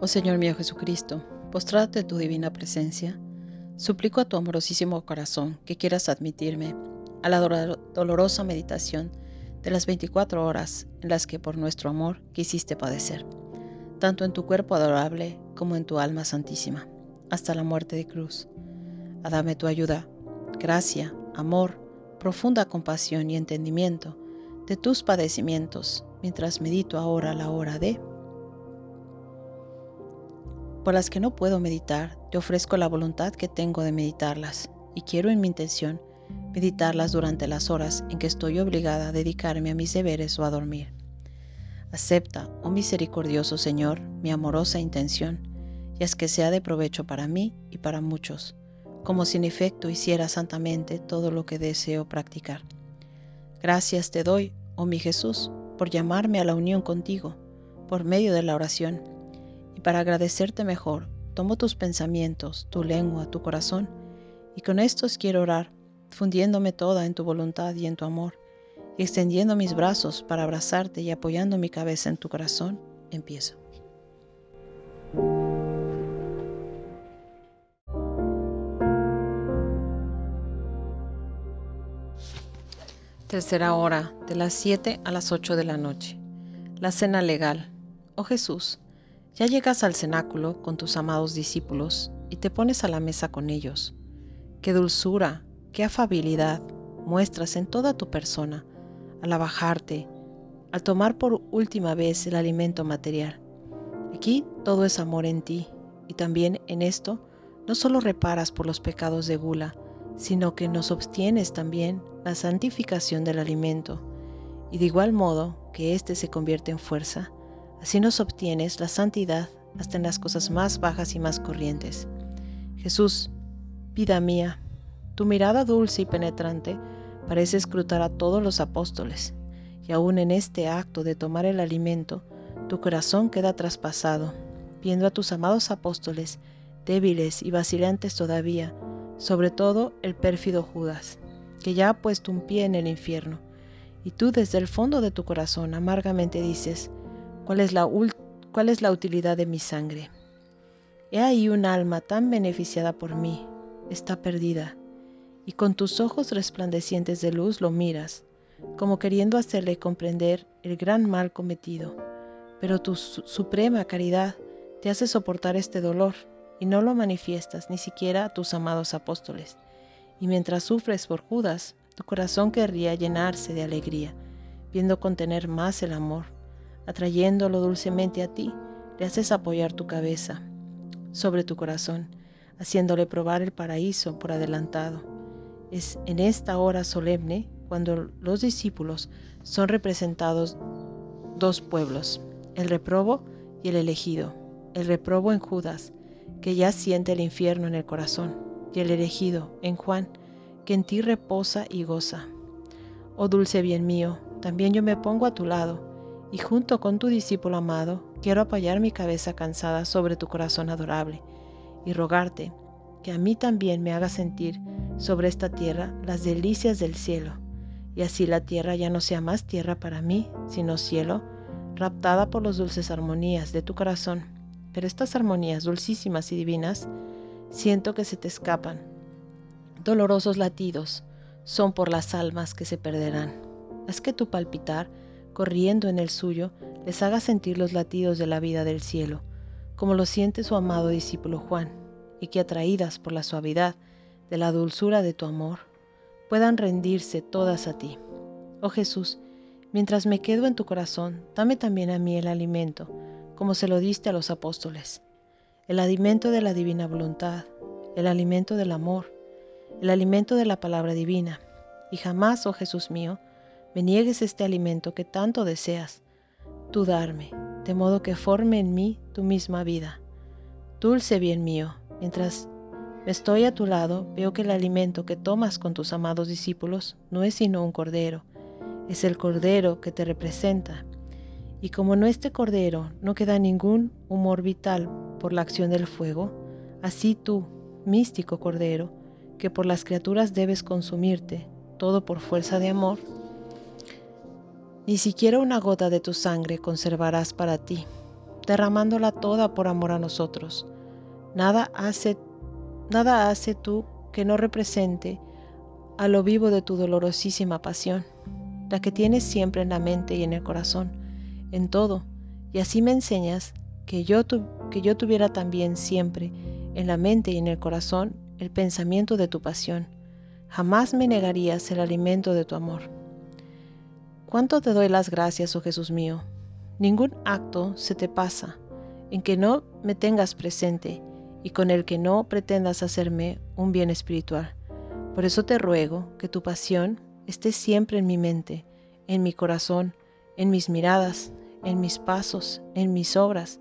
Oh Señor mío Jesucristo, postrate tu divina presencia, suplico a tu amorosísimo corazón que quieras admitirme a la dolorosa meditación de las 24 horas en las que por nuestro amor quisiste padecer, tanto en tu cuerpo adorable como en tu alma santísima, hasta la muerte de cruz. A dame tu ayuda, gracia, amor, profunda compasión y entendimiento de tus padecimientos, mientras medito ahora la hora de por las que no puedo meditar, te ofrezco la voluntad que tengo de meditarlas, y quiero en mi intención meditarlas durante las horas en que estoy obligada a dedicarme a mis deberes o a dormir. Acepta, oh misericordioso Señor, mi amorosa intención, y haz que sea de provecho para mí y para muchos, como si en efecto hiciera santamente todo lo que deseo practicar. Gracias te doy, oh mi Jesús, por llamarme a la unión contigo, por medio de la oración y para agradecerte mejor, tomo tus pensamientos, tu lengua, tu corazón, y con estos quiero orar, fundiéndome toda en tu voluntad y en tu amor, y extendiendo mis brazos para abrazarte y apoyando mi cabeza en tu corazón, empiezo. Tercera hora, de las 7 a las 8 de la noche. La cena legal. Oh Jesús, ya llegas al cenáculo con tus amados discípulos y te pones a la mesa con ellos. Qué dulzura, qué afabilidad muestras en toda tu persona al abajarte, al tomar por última vez el alimento material. Aquí todo es amor en ti y también en esto no solo reparas por los pecados de gula, sino que nos obtienes también la santificación del alimento, y de igual modo que éste se convierte en fuerza, Así nos obtienes la santidad hasta en las cosas más bajas y más corrientes. Jesús, vida mía, tu mirada dulce y penetrante parece escrutar a todos los apóstoles, y aún en este acto de tomar el alimento, tu corazón queda traspasado, viendo a tus amados apóstoles, débiles y vacilantes todavía, sobre todo el pérfido Judas, que ya ha puesto un pie en el infierno, y tú desde el fondo de tu corazón amargamente dices, ¿Cuál es, la ¿Cuál es la utilidad de mi sangre? He ahí un alma tan beneficiada por mí, está perdida, y con tus ojos resplandecientes de luz lo miras, como queriendo hacerle comprender el gran mal cometido. Pero tu suprema caridad te hace soportar este dolor y no lo manifiestas ni siquiera a tus amados apóstoles. Y mientras sufres por Judas, tu corazón querría llenarse de alegría, viendo contener más el amor atrayéndolo dulcemente a ti, le haces apoyar tu cabeza sobre tu corazón, haciéndole probar el paraíso por adelantado. Es en esta hora solemne cuando los discípulos son representados dos pueblos, el reprobo y el elegido. El reprobo en Judas, que ya siente el infierno en el corazón, y el elegido en Juan, que en ti reposa y goza. Oh dulce bien mío, también yo me pongo a tu lado, y junto con tu discípulo amado, quiero apoyar mi cabeza cansada sobre tu corazón adorable y rogarte que a mí también me haga sentir sobre esta tierra las delicias del cielo, y así la tierra ya no sea más tierra para mí, sino cielo, raptada por las dulces armonías de tu corazón. Pero estas armonías dulcísimas y divinas, siento que se te escapan. Dolorosos latidos son por las almas que se perderán. Es que tu palpitar corriendo en el suyo, les haga sentir los latidos de la vida del cielo, como lo siente su amado discípulo Juan, y que atraídas por la suavidad de la dulzura de tu amor, puedan rendirse todas a ti. Oh Jesús, mientras me quedo en tu corazón, dame también a mí el alimento, como se lo diste a los apóstoles, el alimento de la divina voluntad, el alimento del amor, el alimento de la palabra divina, y jamás, oh Jesús mío, me niegues este alimento que tanto deseas, tú darme, de modo que forme en mí tu misma vida. Dulce bien mío, mientras estoy a tu lado, veo que el alimento que tomas con tus amados discípulos no es sino un cordero, es el cordero que te representa. Y como en este cordero no queda ningún humor vital por la acción del fuego, así tú, místico cordero, que por las criaturas debes consumirte, todo por fuerza de amor, ni siquiera una gota de tu sangre conservarás para ti. derramándola toda por amor a nosotros. Nada hace, nada hace tú que no represente a lo vivo de tu dolorosísima pasión, la que tienes siempre en la mente y en el corazón, en todo, y así me enseñas que yo, que yo tuviera también siempre en la mente y en el corazón el pensamiento de tu pasión. Jamás me negarías el alimento de tu amor. ¿Cuánto te doy las gracias, oh Jesús mío? Ningún acto se te pasa en que no me tengas presente y con el que no pretendas hacerme un bien espiritual. Por eso te ruego que tu pasión esté siempre en mi mente, en mi corazón, en mis miradas, en mis pasos, en mis obras,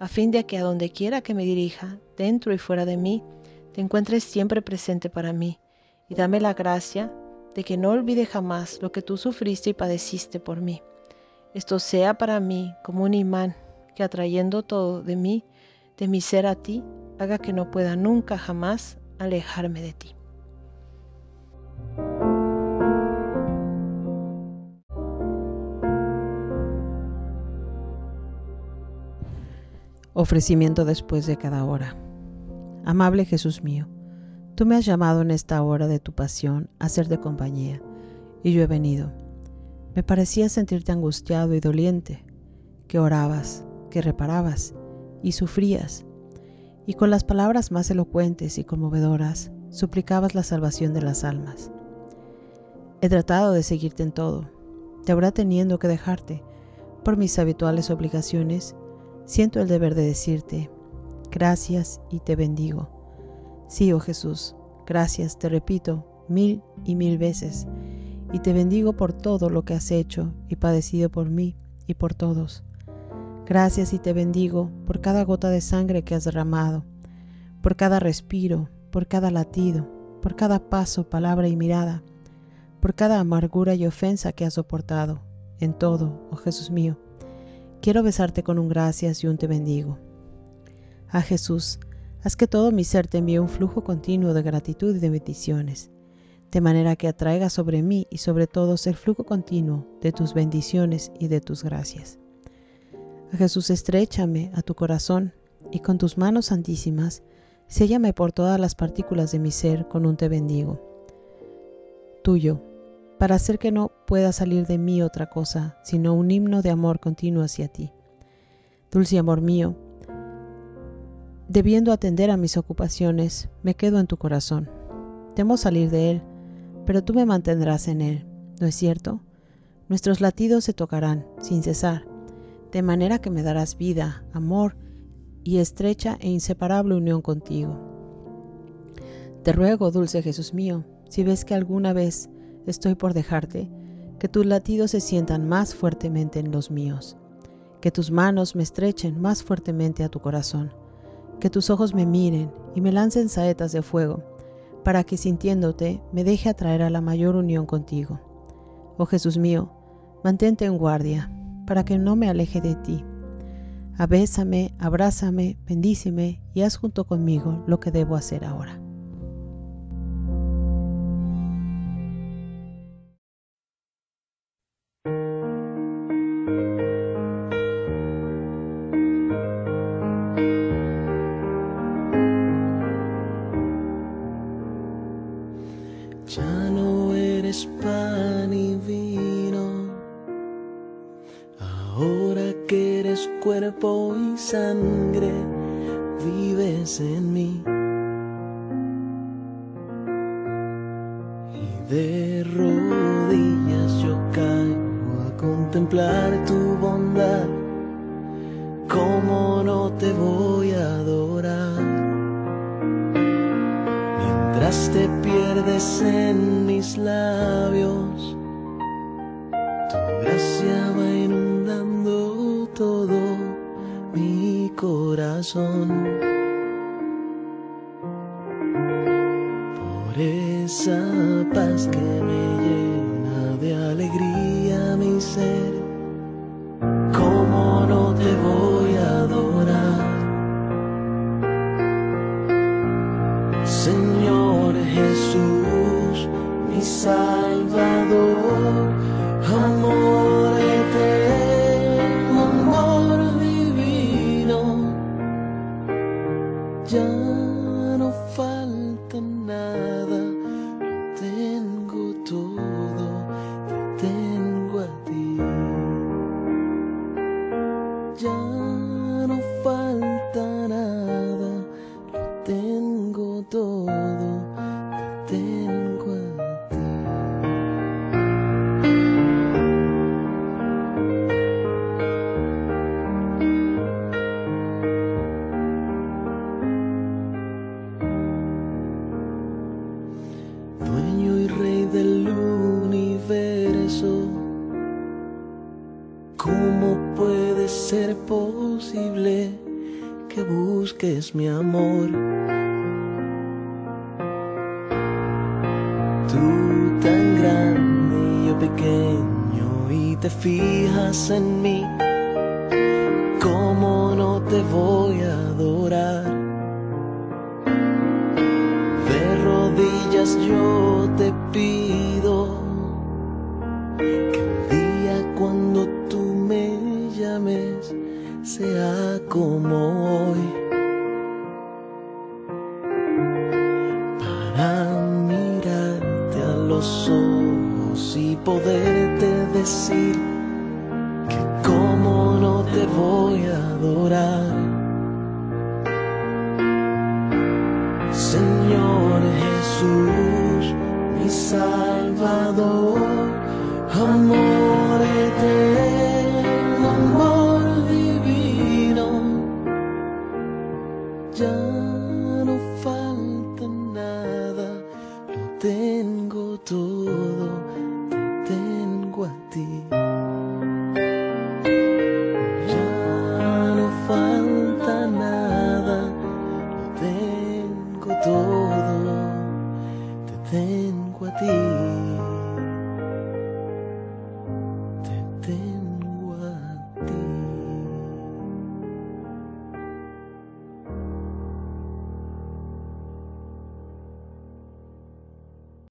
a fin de que a donde quiera que me dirija, dentro y fuera de mí, te encuentres siempre presente para mí, y dame la gracia de que no olvide jamás lo que tú sufriste y padeciste por mí. Esto sea para mí como un imán que atrayendo todo de mí, de mi ser a ti, haga que no pueda nunca jamás alejarme de ti. Ofrecimiento después de cada hora. Amable Jesús mío, tú me has llamado en esta hora de tu pasión a de compañía, y yo he venido. Me parecía sentirte angustiado y doliente, que orabas, que reparabas y sufrías, y con las palabras más elocuentes y conmovedoras suplicabas la salvación de las almas. He tratado de seguirte en todo, te habrá teniendo que dejarte. Por mis habituales obligaciones, siento el deber de decirte, gracias y te bendigo. Sí, oh Jesús, gracias, te repito, mil y mil veces, y te bendigo por todo lo que has hecho y padecido por mí y por todos. Gracias y te bendigo por cada gota de sangre que has derramado, por cada respiro, por cada latido, por cada paso, palabra y mirada, por cada amargura y ofensa que has soportado. En todo, oh Jesús mío, quiero besarte con un gracias y un te bendigo. Ah Jesús, haz que todo mi ser te envíe un flujo continuo de gratitud y de bendiciones, de manera que atraiga sobre mí y sobre todos el flujo continuo de tus bendiciones y de tus gracias. A Jesús, estrechame a tu corazón y con tus manos santísimas, séllame por todas las partículas de mi ser con un te bendigo. Tuyo, para hacer que no pueda salir de mí otra cosa, sino un himno de amor continuo hacia ti. Dulce amor mío, debiendo atender a mis ocupaciones, me quedo en tu corazón. Temo salir de él, pero tú me mantendrás en él, ¿no es cierto? Nuestros latidos se tocarán sin cesar de manera que me darás vida, amor y estrecha e inseparable unión contigo. Te ruego, dulce Jesús mío, si ves que alguna vez estoy por dejarte, que tus latidos se sientan más fuertemente en los míos, que tus manos me estrechen más fuertemente a tu corazón, que tus ojos me miren y me lancen saetas de fuego, para que sintiéndote me deje atraer a la mayor unión contigo. Oh Jesús mío, mantente en guardia, para que no me aleje de ti. Abésame, abrázame, bendíceme y haz junto conmigo lo que debo hacer ahora. Eres pan y cuerpo y sangre, vives en mí. Y de rodillas yo caigo a contemplar tu bondad. ¿Cómo no te voy a adorar? Mientras te pierdes en mis labios, tu gracia va inundando todo corazón. ya no falta nada. Tú tan grande y yo pequeño y te fijas en mí. ¿Cómo no te voy a adorar? De rodillas yo te pido sea como hoy. Poderte decir que como no te voy a adorar 欢。